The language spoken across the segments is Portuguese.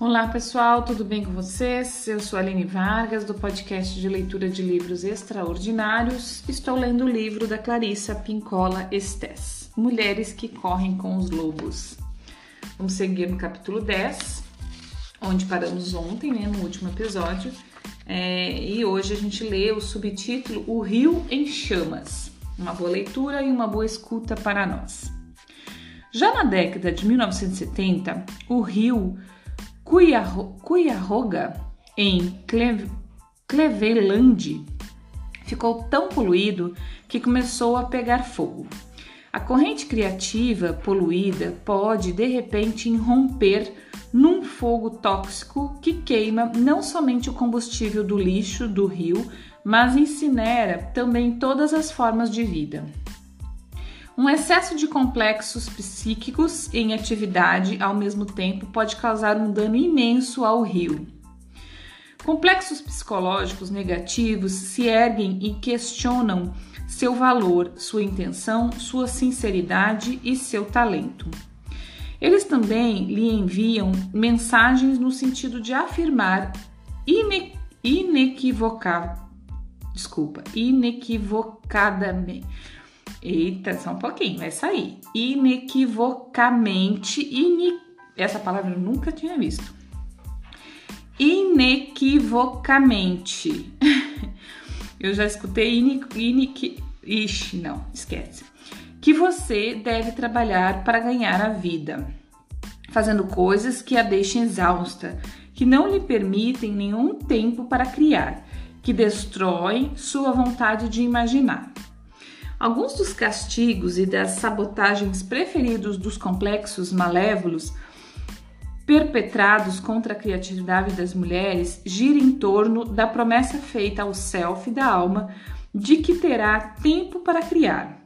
Olá pessoal, tudo bem com vocês? Eu sou Aline Vargas do podcast de leitura de livros extraordinários. Estou lendo o livro da Clarissa Pincola Estes, Mulheres que Correm com os Lobos. Vamos seguir no capítulo 10, onde paramos ontem, né, no último episódio. É, e hoje a gente lê o subtítulo O Rio em Chamas. Uma boa leitura e uma boa escuta para nós. Já na década de 1970, o rio Cuiarroga, em Cleveland, ficou tão poluído que começou a pegar fogo. A corrente criativa poluída pode de repente irromper num fogo tóxico que queima não somente o combustível do lixo do rio, mas incinera também todas as formas de vida. Um excesso de complexos psíquicos em atividade ao mesmo tempo pode causar um dano imenso ao rio. Complexos psicológicos negativos se erguem e questionam seu valor, sua intenção, sua sinceridade e seu talento. Eles também lhe enviam mensagens no sentido de afirmar ine desculpa, inequivocadamente Eita, só um pouquinho, vai sair. Inequivocamente, ine... essa palavra eu nunca tinha visto. Inequivocamente. eu já escutei inequi... Ixi, não, esquece. Que você deve trabalhar para ganhar a vida, fazendo coisas que a deixem exausta, que não lhe permitem nenhum tempo para criar, que destroem sua vontade de imaginar. Alguns dos castigos e das sabotagens preferidos dos complexos malévolos perpetrados contra a criatividade das mulheres gira em torno da promessa feita ao self da alma de que terá tempo para criar,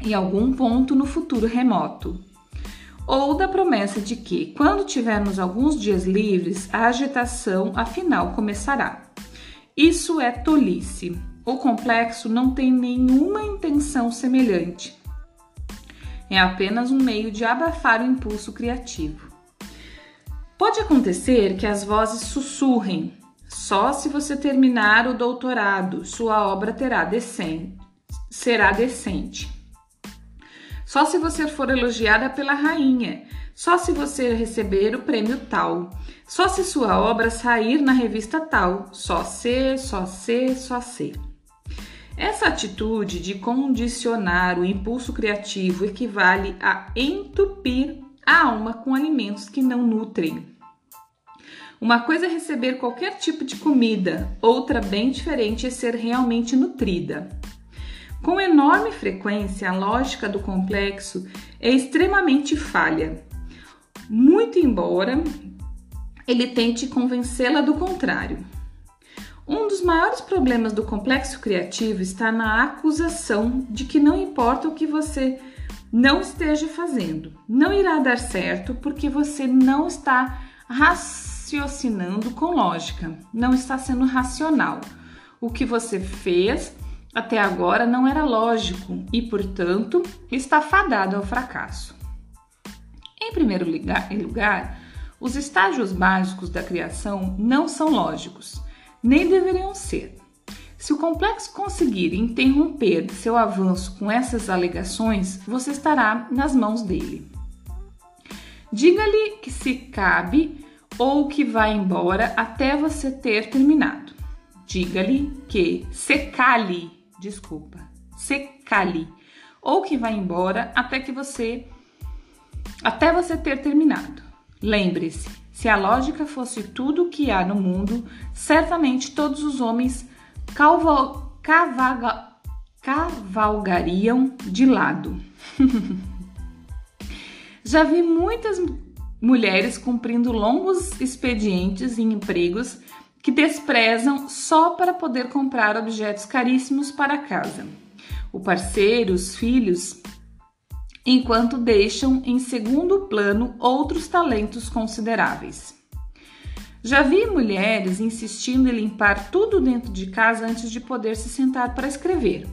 em algum ponto no futuro remoto. Ou da promessa de que, quando tivermos alguns dias livres, a agitação afinal começará. Isso é tolice. O complexo não tem nenhuma intenção semelhante. É apenas um meio de abafar o impulso criativo. Pode acontecer que as vozes sussurrem. Só se você terminar o doutorado, sua obra terá decente, será decente. Só se você for elogiada pela rainha, só se você receber o prêmio tal, só se sua obra sair na revista tal, só se, só se, só se. Essa atitude de condicionar o impulso criativo equivale a entupir a alma com alimentos que não nutrem. Uma coisa é receber qualquer tipo de comida, outra bem diferente é ser realmente nutrida. Com enorme frequência, a lógica do complexo é extremamente falha, muito embora ele tente convencê-la do contrário. Um dos maiores problemas do complexo criativo está na acusação de que não importa o que você não esteja fazendo, não irá dar certo porque você não está raciocinando com lógica, não está sendo racional. O que você fez até agora não era lógico e, portanto, está fadado ao fracasso. Em primeiro lugar, os estágios básicos da criação não são lógicos nem deveriam ser. Se o complexo conseguir interromper seu avanço com essas alegações, você estará nas mãos dele. Diga-lhe que se cabe ou que vai embora até você ter terminado. Diga-lhe que se cale, desculpa, se cale, ou que vai embora até que você até você ter terminado. Lembre-se, se a lógica fosse tudo o que há no mundo, certamente todos os homens calval, cavaga, cavalgariam de lado. Já vi muitas mulheres cumprindo longos expedientes em empregos que desprezam só para poder comprar objetos caríssimos para casa. O parceiro, os filhos enquanto deixam em segundo plano outros talentos consideráveis. Já vi mulheres insistindo em limpar tudo dentro de casa antes de poder se sentar para escrever.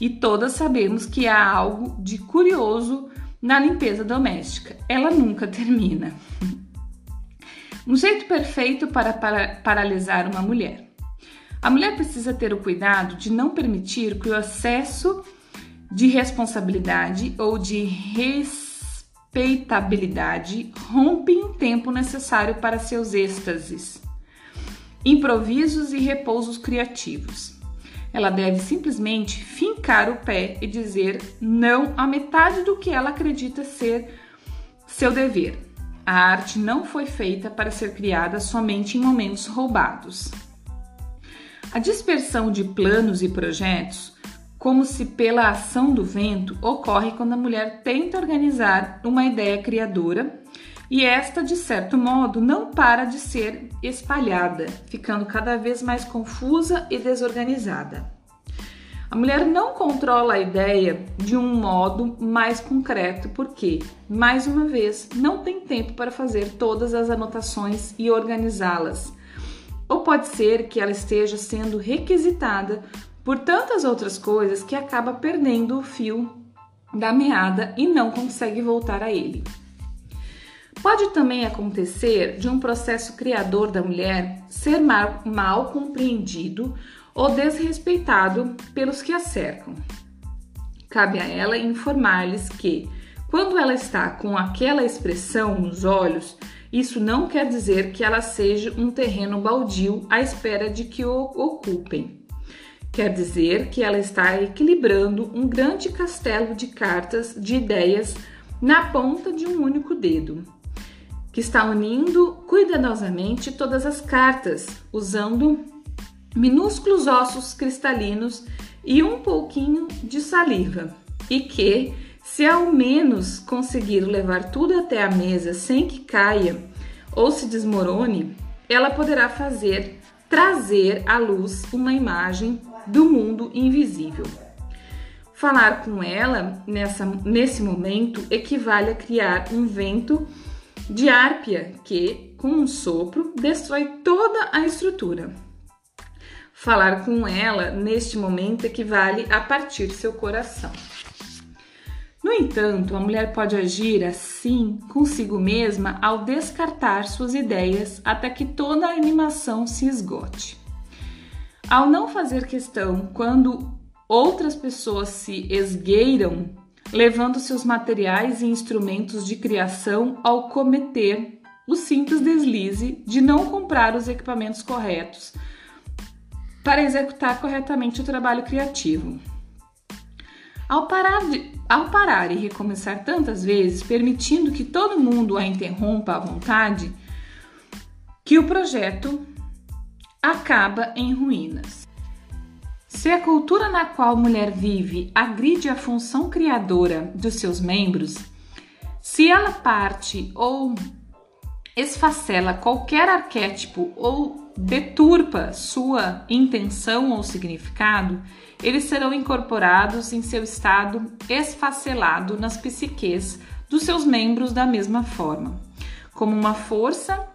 E todas sabemos que há algo de curioso na limpeza doméstica. Ela nunca termina. Um jeito perfeito para, para paralisar uma mulher. A mulher precisa ter o cuidado de não permitir que o excesso de responsabilidade ou de respeitabilidade rompe o tempo necessário para seus êxtases, improvisos e repousos criativos. Ela deve simplesmente fincar o pé e dizer não a metade do que ela acredita ser seu dever. A arte não foi feita para ser criada somente em momentos roubados. A dispersão de planos e projetos, como se pela ação do vento, ocorre quando a mulher tenta organizar uma ideia criadora e esta, de certo modo, não para de ser espalhada, ficando cada vez mais confusa e desorganizada. A mulher não controla a ideia de um modo mais concreto porque, mais uma vez, não tem tempo para fazer todas as anotações e organizá-las. Ou pode ser que ela esteja sendo requisitada por tantas outras coisas que acaba perdendo o fio da meada e não consegue voltar a ele. Pode também acontecer de um processo criador da mulher ser mal, mal compreendido ou desrespeitado pelos que a cercam. Cabe a ela informar-lhes que, quando ela está com aquela expressão nos olhos, isso não quer dizer que ela seja um terreno baldio à espera de que o ocupem. Quer dizer que ela está equilibrando um grande castelo de cartas de ideias na ponta de um único dedo, que está unindo cuidadosamente todas as cartas, usando minúsculos ossos cristalinos e um pouquinho de saliva, e que, se ao menos conseguir levar tudo até a mesa sem que caia ou se desmorone, ela poderá fazer trazer à luz uma imagem do mundo invisível. Falar com ela nessa, nesse momento equivale a criar um vento de árpia que, com um sopro, destrói toda a estrutura. Falar com ela neste momento equivale a partir seu coração. No entanto, a mulher pode agir assim consigo mesma ao descartar suas ideias até que toda a animação se esgote. Ao não fazer questão quando outras pessoas se esgueiram, levando seus materiais e instrumentos de criação ao cometer o simples deslize de não comprar os equipamentos corretos para executar corretamente o trabalho criativo. Ao parar, de, ao parar e recomeçar tantas vezes, permitindo que todo mundo a interrompa à vontade, que o projeto acaba em ruínas. Se a cultura na qual a mulher vive agride a função criadora dos seus membros, se ela parte ou esfacela qualquer arquétipo ou deturpa sua intenção ou significado, eles serão incorporados em seu estado esfacelado nas psiques dos seus membros da mesma forma, como uma força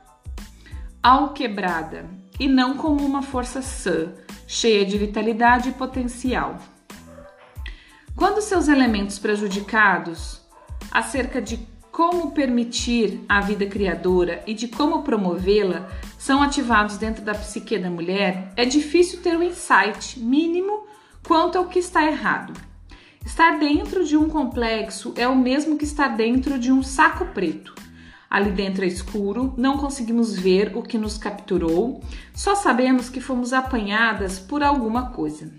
alquebrada e não como uma força sã, cheia de vitalidade e potencial. Quando seus elementos prejudicados, acerca de como permitir a vida criadora e de como promovê-la são ativados dentro da psique da mulher, é difícil ter um insight mínimo quanto ao que está errado. Estar dentro de um complexo é o mesmo que estar dentro de um saco preto. Ali dentro é escuro, não conseguimos ver o que nos capturou, só sabemos que fomos apanhadas por alguma coisa.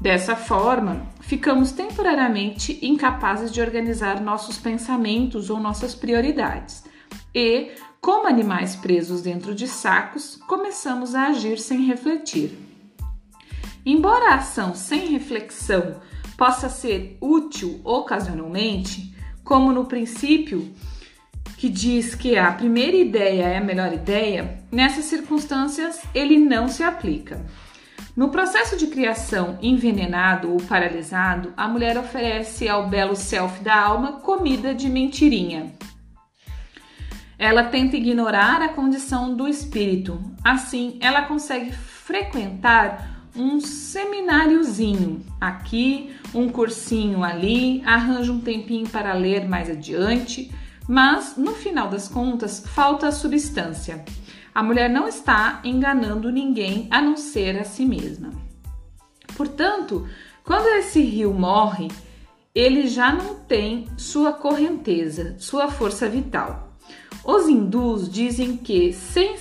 Dessa forma, ficamos temporariamente incapazes de organizar nossos pensamentos ou nossas prioridades. E, como animais presos dentro de sacos, começamos a agir sem refletir. Embora a ação sem reflexão possa ser útil ocasionalmente, como no princípio que diz que a primeira ideia é a melhor ideia, nessas circunstâncias ele não se aplica. No processo de criação envenenado ou paralisado, a mulher oferece ao belo self da alma comida de mentirinha. Ela tenta ignorar a condição do espírito. Assim, ela consegue frequentar um semináriozinho aqui, um cursinho ali, arranja um tempinho para ler mais adiante, Mas, no final das contas, falta a substância. A mulher não está enganando ninguém a não ser a si mesma. Portanto, quando esse rio morre, ele já não tem sua correnteza, sua força vital. Os hindus dizem que sem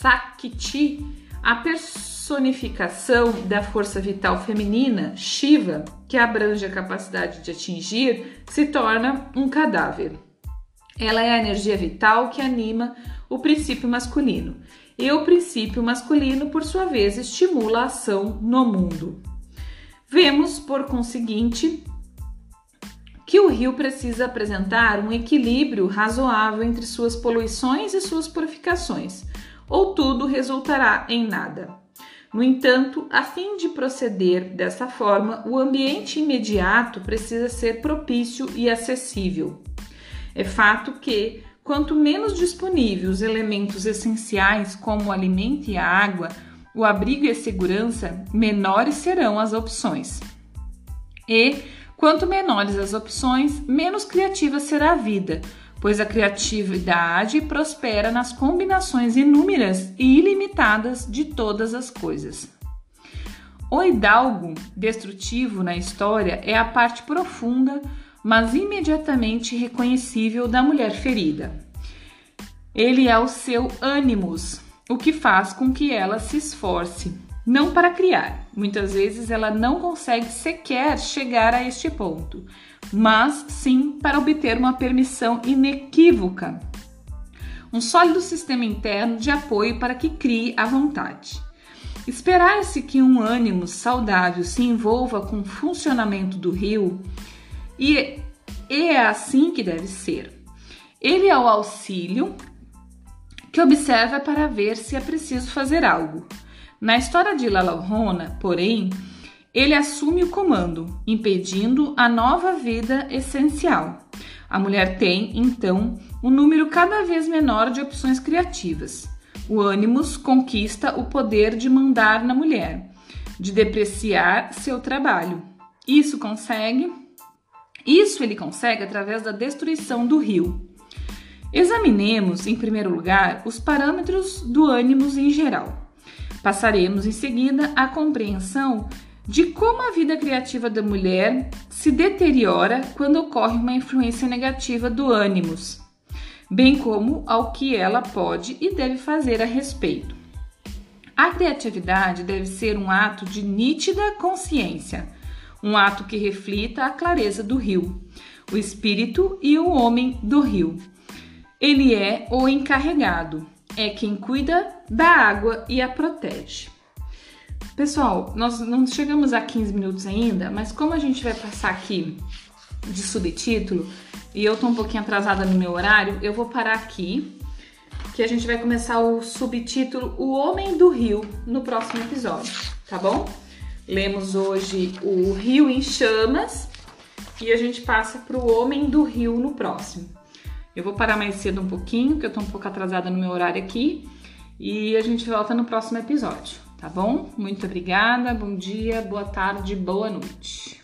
Sakti, a personificação da força vital feminina, Shiva, que abrange a capacidade de atingir, se torna um cadáver. Ela é a energia vital que anima o princípio masculino. E o princípio masculino, por sua vez, estimula a ação no mundo. Vemos, por conseguinte, que o rio precisa apresentar um equilíbrio razoável entre suas poluições e suas purificações, ou tudo resultará em nada. No entanto, a fim de proceder dessa forma, o ambiente imediato precisa ser propício e acessível. É fato que, quanto menos disponíveis os elementos essenciais como o alimento e a água, o abrigo e a segurança, menores serão as opções. E, Quanto menores as opções, menos criativa será a vida, pois a criatividade prospera nas combinações inúmeras e ilimitadas de todas as coisas. O hidalgo destrutivo na história é a parte profunda, mas imediatamente reconhecível da mulher ferida. Ele é o seu ânimos, o que faz com que ela se esforce não para criar. Muitas vezes ela não consegue sequer chegar a este ponto, mas sim para obter uma permissão inequívoca, um sólido sistema interno de apoio para que crie a vontade. Esperar-se que um ânimo saudável se envolva com o funcionamento do rio e é assim que deve ser. Ele é o auxílio que observa para ver se é preciso fazer algo. Na história de Lalohona, porém, ele assume o comando, impedindo a nova vida essencial. A mulher tem, então, um número cada vez menor de opções criativas. O ânimos conquista o poder de mandar na mulher, de depreciar seu trabalho. Isso consegue, isso ele consegue através da destruição do rio. Examinemos, em primeiro lugar, os parâmetros do ânimos em geral. Passaremos em seguida à compreensão de como a vida criativa da mulher se deteriora quando ocorre uma influência negativa do ânimos, bem como ao que ela pode e deve fazer a respeito. A criatividade deve ser um ato de nítida consciência, um ato que reflita a clareza do rio, o espírito e o homem do rio. Ele é o encarregado, é quem cuida da água e a protege. Pessoal, nós não chegamos a 15 minutos ainda, mas como a gente vai passar aqui de subtítulo e eu tô um pouquinho atrasada no meu horário, eu vou parar aqui, que a gente vai começar o subtítulo O Homem do Rio no próximo episódio, tá bom? Lemos hoje o Rio em Chamas e a gente passa para o Homem do Rio no próximo. Eu vou parar mais cedo um pouquinho, porque eu tô um pouco atrasada no meu horário aqui. E a gente volta no próximo episódio, tá bom? Muito obrigada, bom dia, boa tarde, boa noite.